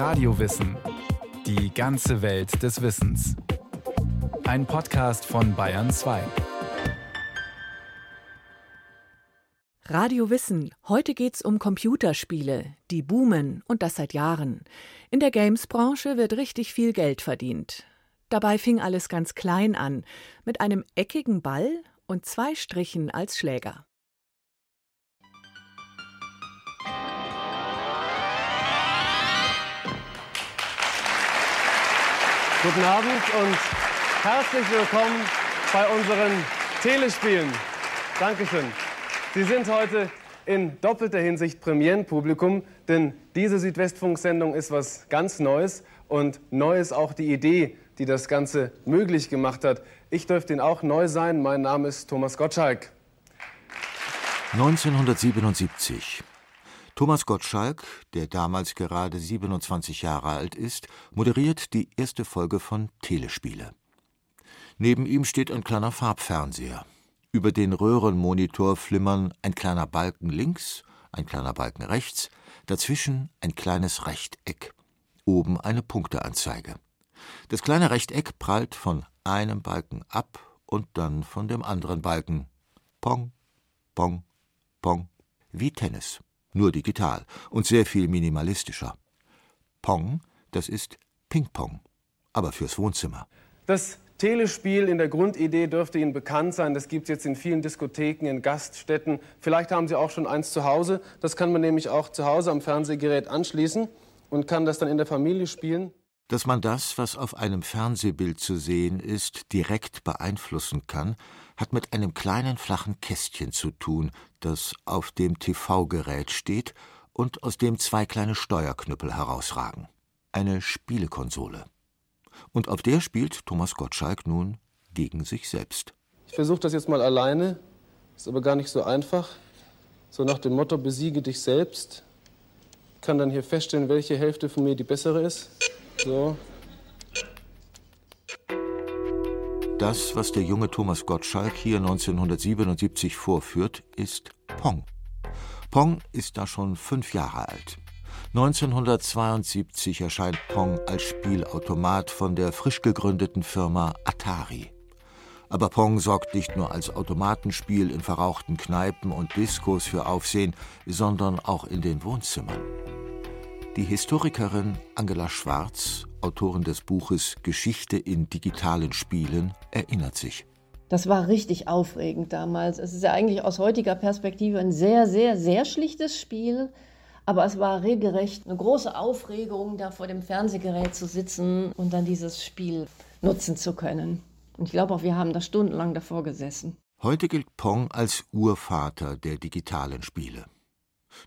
Radiowissen. Die ganze Welt des Wissens. Ein Podcast von Bayern 2. Radio Wissen. Heute geht's um Computerspiele. Die boomen und das seit Jahren. In der Games-Branche wird richtig viel Geld verdient. Dabei fing alles ganz klein an, mit einem eckigen Ball und zwei Strichen als Schläger. Guten Abend und herzlich willkommen bei unseren Telespielen. Dankeschön. Sie sind heute in doppelter Hinsicht Premierenpublikum, denn diese Südwestfunk-Sendung ist was ganz Neues und neu ist auch die Idee, die das Ganze möglich gemacht hat. Ich dürfte Ihnen auch neu sein. Mein Name ist Thomas Gottschalk. 1977. Thomas Gottschalk, der damals gerade 27 Jahre alt ist, moderiert die erste Folge von Telespiele. Neben ihm steht ein kleiner Farbfernseher. Über den Röhrenmonitor flimmern ein kleiner Balken links, ein kleiner Balken rechts, dazwischen ein kleines Rechteck. Oben eine Punkteanzeige. Das kleine Rechteck prallt von einem Balken ab und dann von dem anderen Balken. Pong, Pong, Pong. Wie Tennis nur digital und sehr viel minimalistischer. Pong, das ist Ping-Pong, aber fürs Wohnzimmer. Das Telespiel in der Grundidee dürfte Ihnen bekannt sein. Das gibt es jetzt in vielen Diskotheken, in Gaststätten. Vielleicht haben Sie auch schon eins zu Hause. Das kann man nämlich auch zu Hause am Fernsehgerät anschließen und kann das dann in der Familie spielen. Dass man das, was auf einem Fernsehbild zu sehen ist, direkt beeinflussen kann, hat mit einem kleinen flachen Kästchen zu tun, das auf dem TV-Gerät steht und aus dem zwei kleine Steuerknüppel herausragen. Eine Spielekonsole. Und auf der spielt Thomas Gottschalk nun gegen sich selbst. Ich versuche das jetzt mal alleine, ist aber gar nicht so einfach. So nach dem Motto, besiege dich selbst. Ich kann dann hier feststellen, welche Hälfte von mir die bessere ist. So. Das, was der junge Thomas Gottschalk hier 1977 vorführt, ist Pong. Pong ist da schon fünf Jahre alt. 1972 erscheint Pong als Spielautomat von der frisch gegründeten Firma Atari. Aber Pong sorgt nicht nur als Automatenspiel in verrauchten Kneipen und Diskos für Aufsehen, sondern auch in den Wohnzimmern. Die Historikerin Angela Schwarz, Autorin des Buches Geschichte in digitalen Spielen, erinnert sich. Das war richtig aufregend damals. Es ist ja eigentlich aus heutiger Perspektive ein sehr, sehr, sehr schlichtes Spiel. Aber es war regelrecht eine große Aufregung, da vor dem Fernsehgerät zu sitzen und dann dieses Spiel nutzen zu können. Und ich glaube auch, wir haben da stundenlang davor gesessen. Heute gilt Pong als Urvater der digitalen Spiele.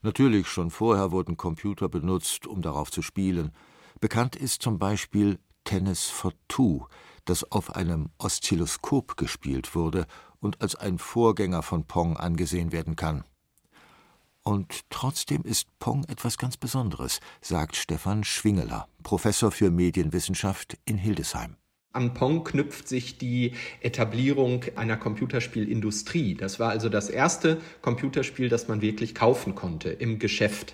Natürlich, schon vorher wurden Computer benutzt, um darauf zu spielen. Bekannt ist zum Beispiel Tennis for Two, das auf einem Oszilloskop gespielt wurde und als ein Vorgänger von Pong angesehen werden kann. Und trotzdem ist Pong etwas ganz Besonderes, sagt Stefan Schwingeler, Professor für Medienwissenschaft in Hildesheim. An Pong knüpft sich die Etablierung einer Computerspielindustrie. Das war also das erste Computerspiel, das man wirklich kaufen konnte im Geschäft.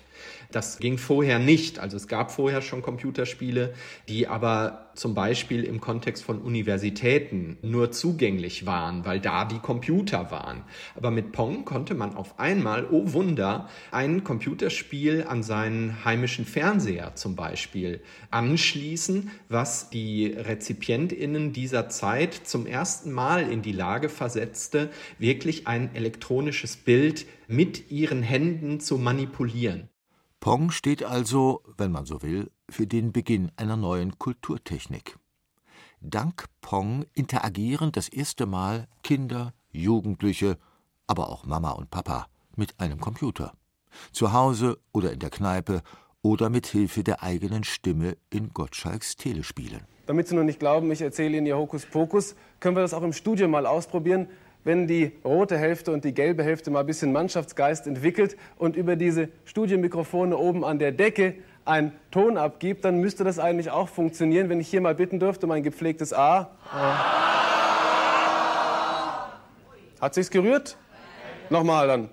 Das ging vorher nicht. Also es gab vorher schon Computerspiele, die aber zum Beispiel im Kontext von Universitäten nur zugänglich waren, weil da die Computer waren. Aber mit Pong konnte man auf einmal, oh Wunder, ein Computerspiel an seinen heimischen Fernseher zum Beispiel anschließen, was die Rezipientinnen dieser Zeit zum ersten Mal in die Lage versetzte, wirklich ein elektronisches Bild mit ihren Händen zu manipulieren. Pong steht also, wenn man so will, für den Beginn einer neuen Kulturtechnik. Dank Pong interagieren das erste Mal Kinder, Jugendliche, aber auch Mama und Papa mit einem Computer. Zu Hause oder in der Kneipe oder mit Hilfe der eigenen Stimme in Gottschalks Telespielen. Damit Sie nur nicht glauben, ich erzähle Ihnen hier Hokuspokus, können wir das auch im Studio mal ausprobieren wenn die rote Hälfte und die gelbe Hälfte mal ein bisschen Mannschaftsgeist entwickelt und über diese Studiomikrofone oben an der Decke einen Ton abgibt, dann müsste das eigentlich auch funktionieren. Wenn ich hier mal bitten dürfte, mein gepflegtes A. Hat sich's gerührt? Nochmal dann.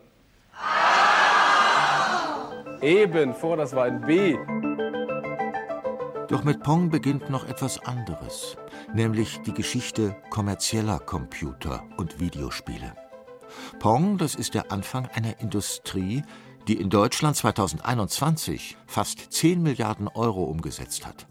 Eben, vor das war ein B. Doch mit Pong beginnt noch etwas anderes, nämlich die Geschichte kommerzieller Computer und Videospiele. Pong, das ist der Anfang einer Industrie, die in Deutschland 2021 fast 10 Milliarden Euro umgesetzt hat.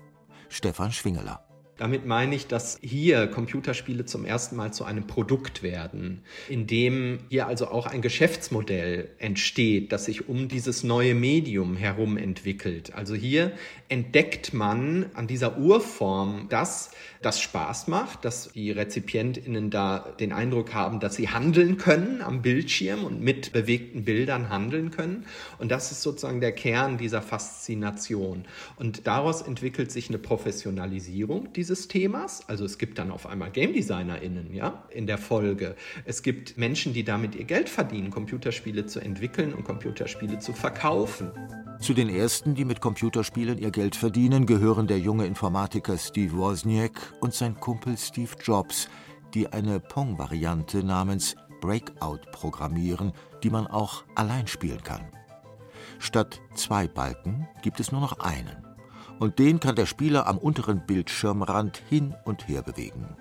Stefan Schwingeler. Damit meine ich, dass hier Computerspiele zum ersten Mal zu einem Produkt werden, in dem hier also auch ein Geschäftsmodell entsteht, das sich um dieses neue Medium herum entwickelt. Also hier entdeckt man an dieser Urform das, das Spaß macht, dass die RezipientInnen da den Eindruck haben, dass sie handeln können am Bildschirm und mit bewegten Bildern handeln können. Und das ist sozusagen der Kern dieser Faszination. Und daraus entwickelt sich eine Professionalisierung dieses Themas. Also es gibt dann auf einmal Game DesignerInnen, ja, in der Folge. Es gibt Menschen, die damit ihr Geld verdienen, Computerspiele zu entwickeln und Computerspiele zu verkaufen. Zu den ersten, die mit Computerspielen ihr Geld verdienen, gehören der junge Informatiker Steve Wozniak und sein Kumpel Steve Jobs, die eine Pong-Variante namens Breakout programmieren, die man auch allein spielen kann. Statt zwei Balken gibt es nur noch einen. Und den kann der Spieler am unteren Bildschirmrand hin und her bewegen.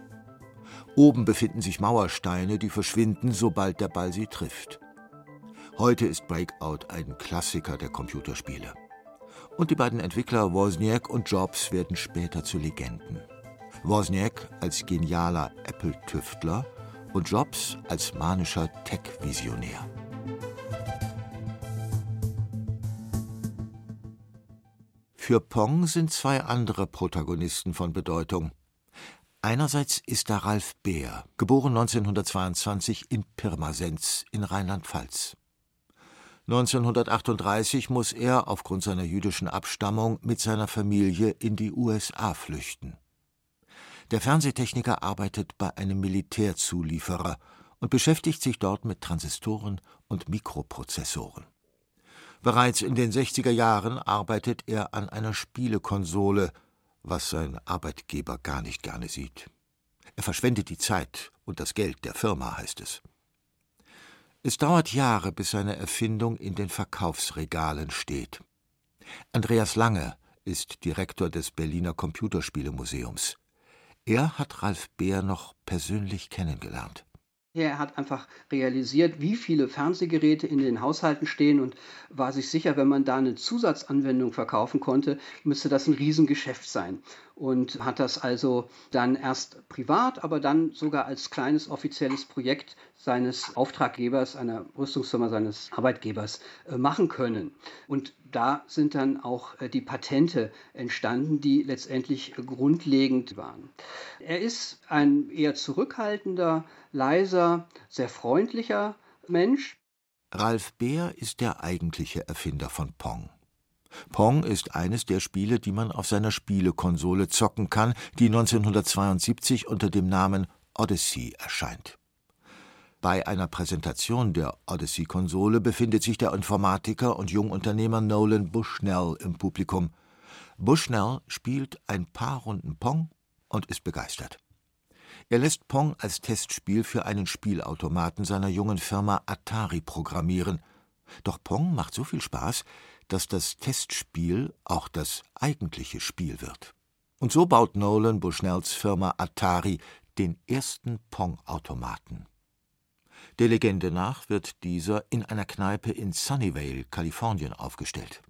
Oben befinden sich Mauersteine, die verschwinden, sobald der Ball sie trifft. Heute ist Breakout ein Klassiker der Computerspiele. Und die beiden Entwickler Wozniak und Jobs werden später zu Legenden. Wozniak als genialer Apple-Tüftler und Jobs als manischer Tech-Visionär. Für Pong sind zwei andere Protagonisten von Bedeutung. Einerseits ist da Ralf Beer, geboren 1922 in Pirmasens in Rheinland-Pfalz. 1938 muss er aufgrund seiner jüdischen Abstammung mit seiner Familie in die USA flüchten. Der Fernsehtechniker arbeitet bei einem Militärzulieferer und beschäftigt sich dort mit Transistoren und Mikroprozessoren. Bereits in den 60er Jahren arbeitet er an einer Spielekonsole, was sein Arbeitgeber gar nicht gerne sieht. Er verschwendet die Zeit und das Geld der Firma, heißt es. Es dauert Jahre, bis seine Erfindung in den Verkaufsregalen steht. Andreas Lange ist Direktor des Berliner Computerspielemuseums. Er hat Ralf Beer noch persönlich kennengelernt. Er hat einfach realisiert, wie viele Fernsehgeräte in den Haushalten stehen und war sich sicher, wenn man da eine Zusatzanwendung verkaufen konnte, müsste das ein Riesengeschäft sein und hat das also dann erst privat, aber dann sogar als kleines offizielles Projekt seines Auftraggebers, einer Rüstungsfirma seines Arbeitgebers äh, machen können. Und da sind dann auch äh, die Patente entstanden, die letztendlich grundlegend waren. Er ist ein eher zurückhaltender, leiser, sehr freundlicher Mensch. Ralf Beer ist der eigentliche Erfinder von Pong. Pong ist eines der Spiele, die man auf seiner Spielekonsole zocken kann, die 1972 unter dem Namen Odyssey erscheint. Bei einer Präsentation der Odyssey-Konsole befindet sich der Informatiker und Jungunternehmer Nolan Bushnell im Publikum. Bushnell spielt ein paar Runden Pong und ist begeistert. Er lässt Pong als Testspiel für einen Spielautomaten seiner jungen Firma Atari programmieren. Doch Pong macht so viel Spaß, dass das Testspiel auch das eigentliche Spiel wird. Und so baut Nolan Bushnells Firma Atari den ersten Pong-Automaten. Der Legende nach wird dieser in einer Kneipe in Sunnyvale, Kalifornien, aufgestellt.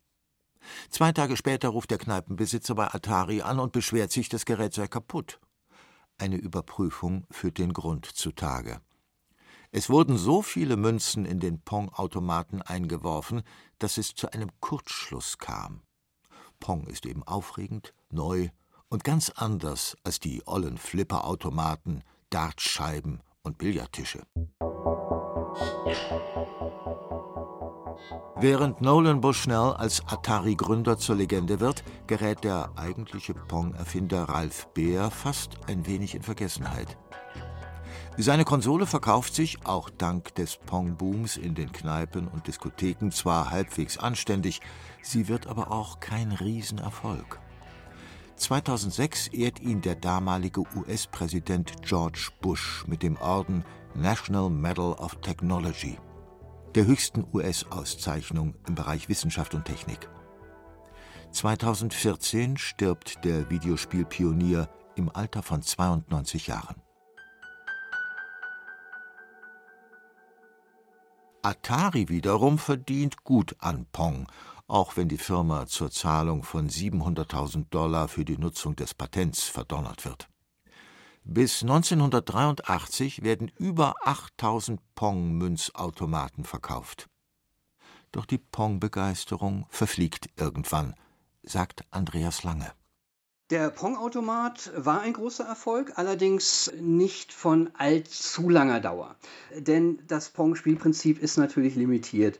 Zwei Tage später ruft der Kneipenbesitzer bei Atari an und beschwert sich, das Gerät sei kaputt. Eine Überprüfung führt den Grund zutage. Es wurden so viele Münzen in den Pong-Automaten eingeworfen, dass es zu einem Kurzschluss kam. Pong ist eben aufregend, neu und ganz anders als die ollen Flipperautomaten, Dartscheiben und Billardtische. Während Nolan Bushnell als Atari-Gründer zur Legende wird, gerät der eigentliche Pong-Erfinder Ralph Beer fast ein wenig in Vergessenheit. Seine Konsole verkauft sich, auch dank des Pong-Booms in den Kneipen und Diskotheken, zwar halbwegs anständig, sie wird aber auch kein Riesenerfolg. 2006 ehrt ihn der damalige US-Präsident George Bush mit dem Orden National Medal of Technology, der höchsten US-Auszeichnung im Bereich Wissenschaft und Technik. 2014 stirbt der Videospielpionier im Alter von 92 Jahren. Atari wiederum verdient gut an Pong, auch wenn die Firma zur Zahlung von 700.000 Dollar für die Nutzung des Patents verdonnert wird. Bis 1983 werden über 8000 Pong-Münzautomaten verkauft. Doch die Pong-Begeisterung verfliegt irgendwann, sagt Andreas Lange. Der Pong-Automat war ein großer Erfolg, allerdings nicht von allzu langer Dauer. Denn das Pong-Spielprinzip ist natürlich limitiert.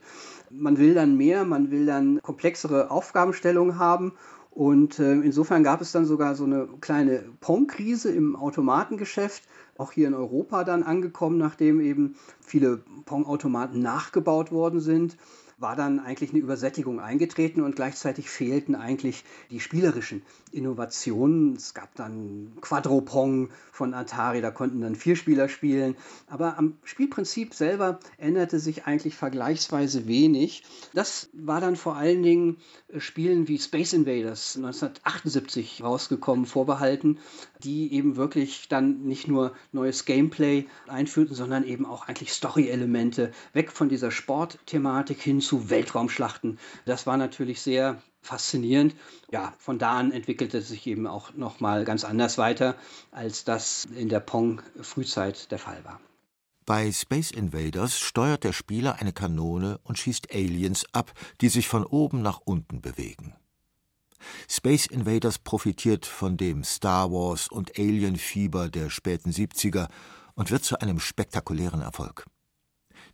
Man will dann mehr, man will dann komplexere Aufgabenstellungen haben. Und äh, insofern gab es dann sogar so eine kleine Pong-Krise im Automatengeschäft, auch hier in Europa dann angekommen, nachdem eben viele Pong-Automaten nachgebaut worden sind war dann eigentlich eine Übersättigung eingetreten und gleichzeitig fehlten eigentlich die spielerischen Innovationen. Es gab dann Quadropong von Atari, da konnten dann vier Spieler spielen. Aber am Spielprinzip selber änderte sich eigentlich vergleichsweise wenig. Das war dann vor allen Dingen äh, Spielen wie Space Invaders 1978 rausgekommen, vorbehalten, die eben wirklich dann nicht nur neues Gameplay einführten, sondern eben auch eigentlich Story-Elemente, weg von dieser Sportthematik hin zu Weltraumschlachten. Das war natürlich sehr faszinierend. Ja, von da an entwickelte es sich eben auch nochmal ganz anders weiter, als das in der Pong-Frühzeit der Fall war. Bei Space Invaders steuert der Spieler eine Kanone und schießt Aliens ab, die sich von oben nach unten bewegen. Space Invaders profitiert von dem Star Wars und Alien Fieber der späten 70er und wird zu einem spektakulären Erfolg.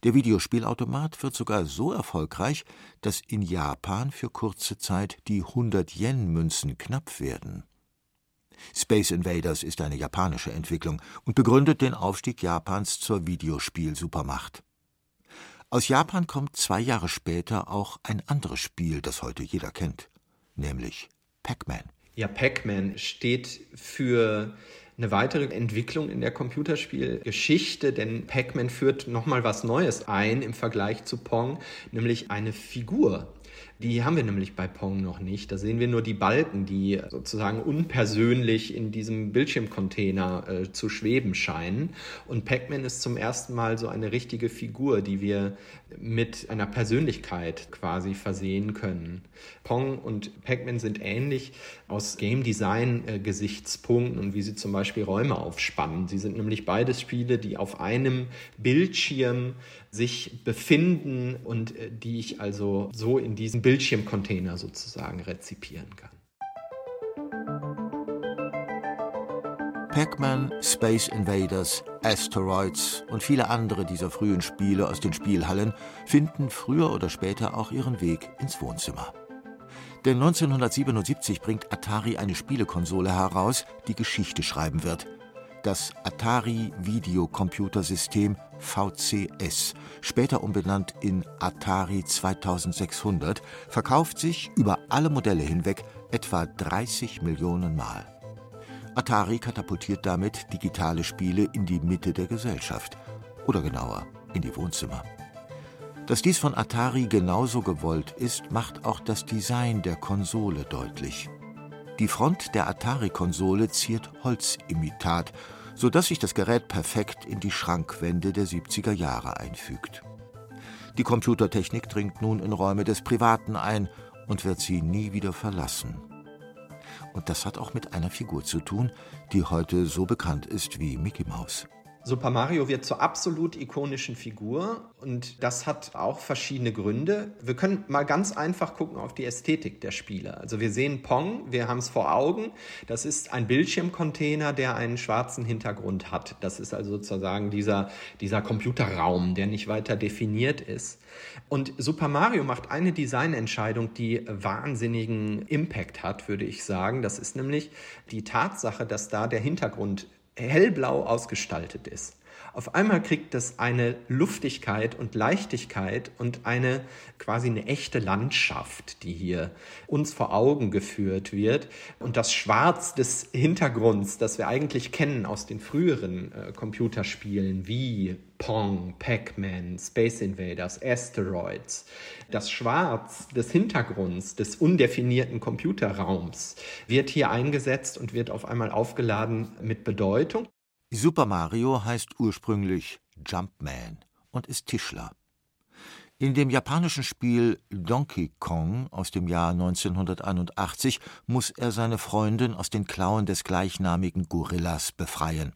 Der Videospielautomat wird sogar so erfolgreich, dass in Japan für kurze Zeit die 100-Yen-Münzen knapp werden. Space Invaders ist eine japanische Entwicklung und begründet den Aufstieg Japans zur Videospiel-Supermacht. Aus Japan kommt zwei Jahre später auch ein anderes Spiel, das heute jeder kennt, nämlich Pac-Man. Ja, Pac-Man steht für eine weitere Entwicklung in der Computerspielgeschichte, denn Pac-Man führt nochmal was Neues ein im Vergleich zu Pong, nämlich eine Figur. Die haben wir nämlich bei Pong noch nicht. Da sehen wir nur die Balken, die sozusagen unpersönlich in diesem Bildschirmcontainer äh, zu schweben scheinen. Und Pac-Man ist zum ersten Mal so eine richtige Figur, die wir mit einer Persönlichkeit quasi versehen können. Pong und Pac-Man sind ähnlich aus Game Design äh, und wie sie zum Beispiel Räume aufspannen. Sie sind nämlich beides Spiele, die auf einem Bildschirm sich befinden und äh, die ich also so in diesem Bildschirmcontainer sozusagen rezipieren kann. Pac-Man, Space Invaders, Asteroids und viele andere dieser frühen Spiele aus den Spielhallen finden früher oder später auch ihren Weg ins Wohnzimmer. Denn 1977 bringt Atari eine Spielekonsole heraus, die Geschichte schreiben wird – das Atari Videocomputersystem VCS, später umbenannt in Atari 2600, verkauft sich über alle Modelle hinweg etwa 30 Millionen Mal. Atari katapultiert damit digitale Spiele in die Mitte der Gesellschaft oder genauer in die Wohnzimmer. Dass dies von Atari genauso gewollt ist, macht auch das Design der Konsole deutlich. Die Front der Atari-Konsole ziert Holzimitat, so dass sich das Gerät perfekt in die Schrankwände der 70er Jahre einfügt. Die Computertechnik dringt nun in Räume des Privaten ein und wird sie nie wieder verlassen. Und das hat auch mit einer Figur zu tun, die heute so bekannt ist wie Mickey Mouse. Super Mario wird zur absolut ikonischen Figur und das hat auch verschiedene Gründe. Wir können mal ganz einfach gucken auf die Ästhetik der Spiele. Also wir sehen Pong, wir haben es vor Augen. Das ist ein Bildschirmcontainer, der einen schwarzen Hintergrund hat. Das ist also sozusagen dieser, dieser Computerraum, der nicht weiter definiert ist. Und Super Mario macht eine Designentscheidung, die wahnsinnigen Impact hat, würde ich sagen. Das ist nämlich die Tatsache, dass da der Hintergrund hellblau ausgestaltet ist. Auf einmal kriegt es eine Luftigkeit und Leichtigkeit und eine quasi eine echte Landschaft, die hier uns vor Augen geführt wird. Und das Schwarz des Hintergrunds, das wir eigentlich kennen aus den früheren äh, Computerspielen wie Pong, Pac-Man, Space Invaders, Asteroids. Das Schwarz des Hintergrunds, des undefinierten Computerraums wird hier eingesetzt und wird auf einmal aufgeladen mit Bedeutung. Super Mario heißt ursprünglich Jumpman und ist Tischler. In dem japanischen Spiel Donkey Kong aus dem Jahr 1981 muss er seine Freundin aus den Klauen des gleichnamigen Gorillas befreien.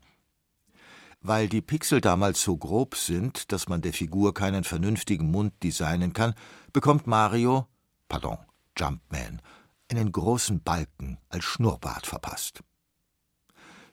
Weil die Pixel damals so grob sind, dass man der Figur keinen vernünftigen Mund designen kann, bekommt Mario, pardon, Jumpman, einen großen Balken als Schnurrbart verpasst.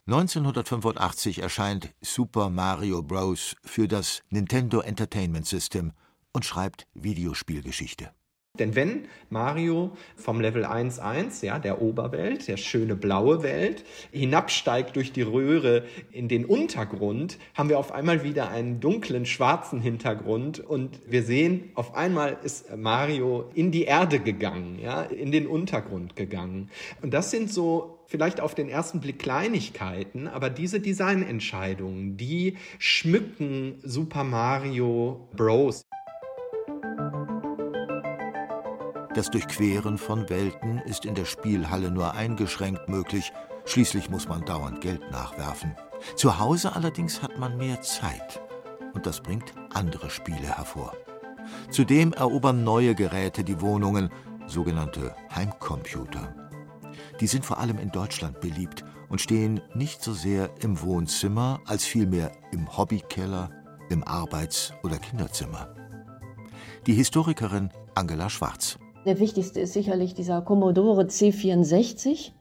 1985 erscheint Super Mario Bros. für das Nintendo Entertainment System und schreibt Videospielgeschichte. Denn wenn Mario vom Level 1.1, ja, der Oberwelt, der schöne blaue Welt, hinabsteigt durch die Röhre in den Untergrund, haben wir auf einmal wieder einen dunklen schwarzen Hintergrund und wir sehen, auf einmal ist Mario in die Erde gegangen, ja, in den Untergrund gegangen. Und das sind so vielleicht auf den ersten Blick Kleinigkeiten, aber diese Designentscheidungen, die schmücken Super Mario Bros. Das Durchqueren von Welten ist in der Spielhalle nur eingeschränkt möglich, schließlich muss man dauernd Geld nachwerfen. Zu Hause allerdings hat man mehr Zeit und das bringt andere Spiele hervor. Zudem erobern neue Geräte die Wohnungen, sogenannte Heimcomputer. Die sind vor allem in Deutschland beliebt und stehen nicht so sehr im Wohnzimmer als vielmehr im Hobbykeller, im Arbeits- oder Kinderzimmer. Die Historikerin Angela Schwarz. Der wichtigste ist sicherlich dieser Commodore C64,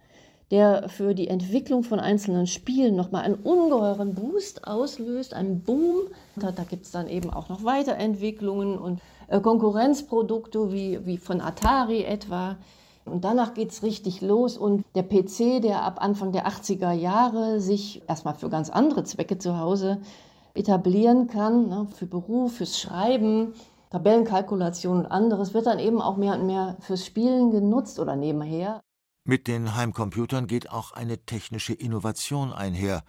der für die Entwicklung von einzelnen Spielen nochmal einen ungeheuren Boost auslöst, einen Boom. Da, da gibt es dann eben auch noch Weiterentwicklungen und äh, Konkurrenzprodukte wie, wie von Atari etwa. Und danach geht es richtig los und der PC, der ab Anfang der 80er Jahre sich erstmal für ganz andere Zwecke zu Hause etablieren kann, ne, für Beruf, fürs Schreiben, Tabellenkalkulation und anderes wird dann eben auch mehr und mehr fürs Spielen genutzt oder nebenher. Mit den Heimcomputern geht auch eine technische Innovation einher.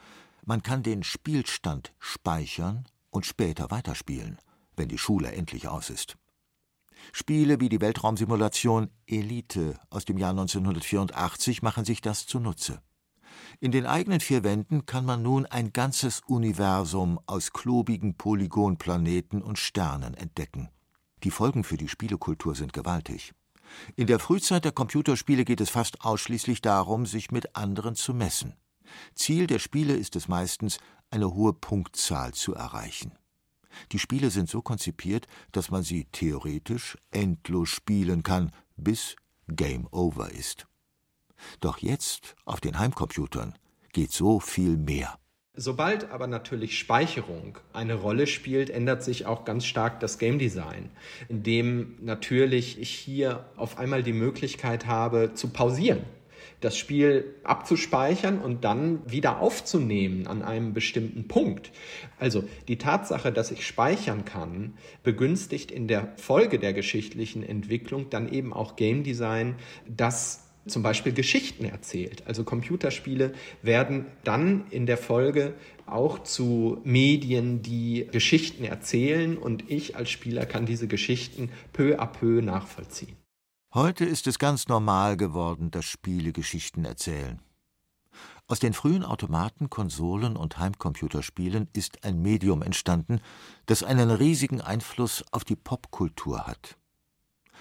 Man kann den Spielstand speichern und später weiterspielen, wenn die Schule endlich aus ist. Spiele wie die Weltraumsimulation Elite aus dem Jahr 1984 machen sich das zunutze. In den eigenen vier Wänden kann man nun ein ganzes Universum aus klobigen Polygonplaneten und Sternen entdecken. Die Folgen für die Spielekultur sind gewaltig. In der Frühzeit der Computerspiele geht es fast ausschließlich darum, sich mit anderen zu messen. Ziel der Spiele ist es meistens, eine hohe Punktzahl zu erreichen. Die Spiele sind so konzipiert, dass man sie theoretisch endlos spielen kann, bis Game Over ist. Doch jetzt, auf den Heimcomputern, geht so viel mehr. Sobald aber natürlich Speicherung eine Rolle spielt, ändert sich auch ganz stark das Game Design, indem natürlich ich hier auf einmal die Möglichkeit habe zu pausieren, das Spiel abzuspeichern und dann wieder aufzunehmen an einem bestimmten Punkt. Also die Tatsache, dass ich speichern kann, begünstigt in der Folge der geschichtlichen Entwicklung dann eben auch Game Design, das zum Beispiel Geschichten erzählt. Also Computerspiele werden dann in der Folge auch zu Medien, die Geschichten erzählen und ich als Spieler kann diese Geschichten peu à peu nachvollziehen. Heute ist es ganz normal geworden, dass Spiele Geschichten erzählen. Aus den frühen Automaten, Konsolen und Heimcomputerspielen ist ein Medium entstanden, das einen riesigen Einfluss auf die Popkultur hat.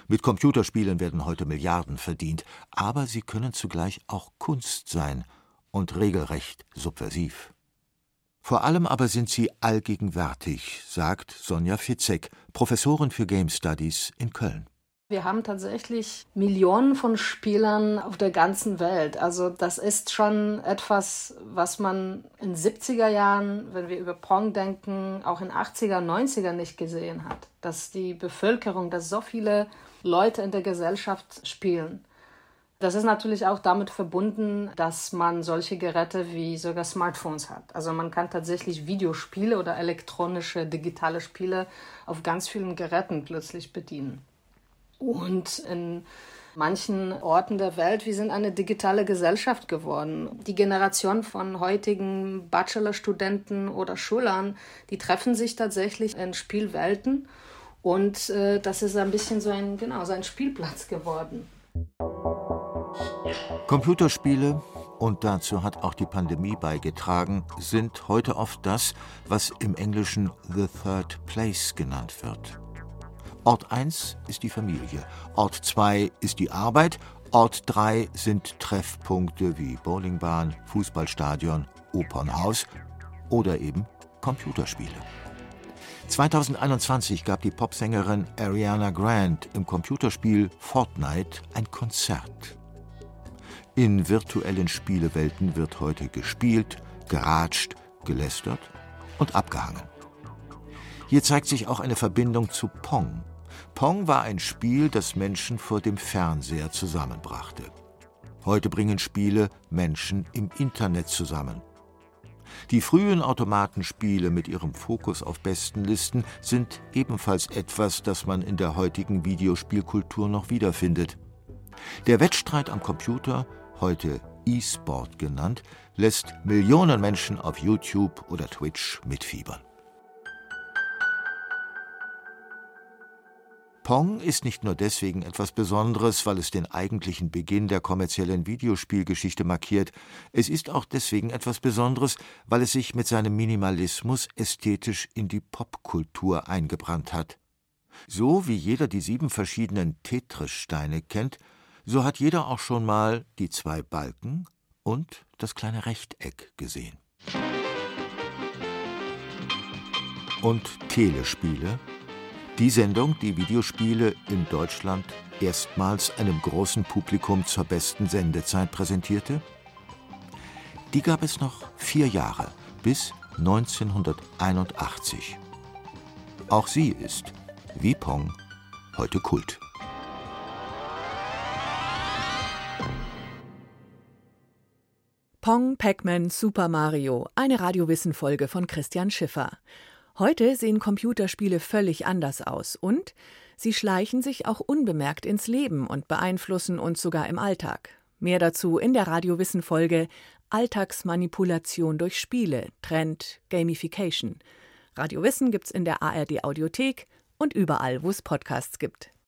Mit Computerspielen werden heute Milliarden verdient, aber sie können zugleich auch Kunst sein und regelrecht subversiv. Vor allem aber sind sie allgegenwärtig, sagt Sonja Fitzek, Professorin für Game Studies in Köln. Wir haben tatsächlich Millionen von Spielern auf der ganzen Welt. Also das ist schon etwas, was man in 70er Jahren, wenn wir über Pong denken, auch in 80er, 90er nicht gesehen hat. Dass die Bevölkerung, dass so viele Leute in der Gesellschaft spielen. Das ist natürlich auch damit verbunden, dass man solche Geräte wie sogar Smartphones hat. Also man kann tatsächlich Videospiele oder elektronische digitale Spiele auf ganz vielen Geräten plötzlich bedienen. Und in manchen Orten der Welt, wir sind eine digitale Gesellschaft geworden. Die Generation von heutigen Bachelorstudenten oder Schülern, die treffen sich tatsächlich in Spielwelten und äh, das ist ein bisschen so ein, genau, so ein Spielplatz geworden. Computerspiele, und dazu hat auch die Pandemie beigetragen, sind heute oft das, was im Englischen The Third Place genannt wird. Ort 1 ist die Familie, Ort 2 ist die Arbeit, Ort 3 sind Treffpunkte wie Bowlingbahn, Fußballstadion, Opernhaus oder eben Computerspiele. 2021 gab die Popsängerin Ariana Grande im Computerspiel Fortnite ein Konzert. In virtuellen Spielewelten wird heute gespielt, geratscht, gelästert und abgehangen. Hier zeigt sich auch eine Verbindung zu Pong. Pong war ein Spiel, das Menschen vor dem Fernseher zusammenbrachte. Heute bringen Spiele Menschen im Internet zusammen. Die frühen Automatenspiele mit ihrem Fokus auf Bestenlisten sind ebenfalls etwas, das man in der heutigen Videospielkultur noch wiederfindet. Der Wettstreit am Computer heute E-Sport genannt, lässt Millionen Menschen auf YouTube oder Twitch mitfiebern. Pong ist nicht nur deswegen etwas Besonderes, weil es den eigentlichen Beginn der kommerziellen Videospielgeschichte markiert, es ist auch deswegen etwas Besonderes, weil es sich mit seinem Minimalismus ästhetisch in die Popkultur eingebrannt hat. So wie jeder die sieben verschiedenen Tetris-Steine kennt, so hat jeder auch schon mal die zwei Balken und das kleine Rechteck gesehen. Und Telespiele? Die Sendung, die Videospiele in Deutschland erstmals einem großen Publikum zur besten Sendezeit präsentierte? Die gab es noch vier Jahre, bis 1981. Auch sie ist, wie Pong, heute Kult. Pong, Pac-Man, Super Mario, eine Radiowissen-Folge von Christian Schiffer. Heute sehen Computerspiele völlig anders aus und sie schleichen sich auch unbemerkt ins Leben und beeinflussen uns sogar im Alltag. Mehr dazu in der Radiowissen-Folge Alltagsmanipulation durch Spiele, Trend, Gamification. Radiowissen gibt's in der ARD Audiothek und überall, wo es Podcasts gibt.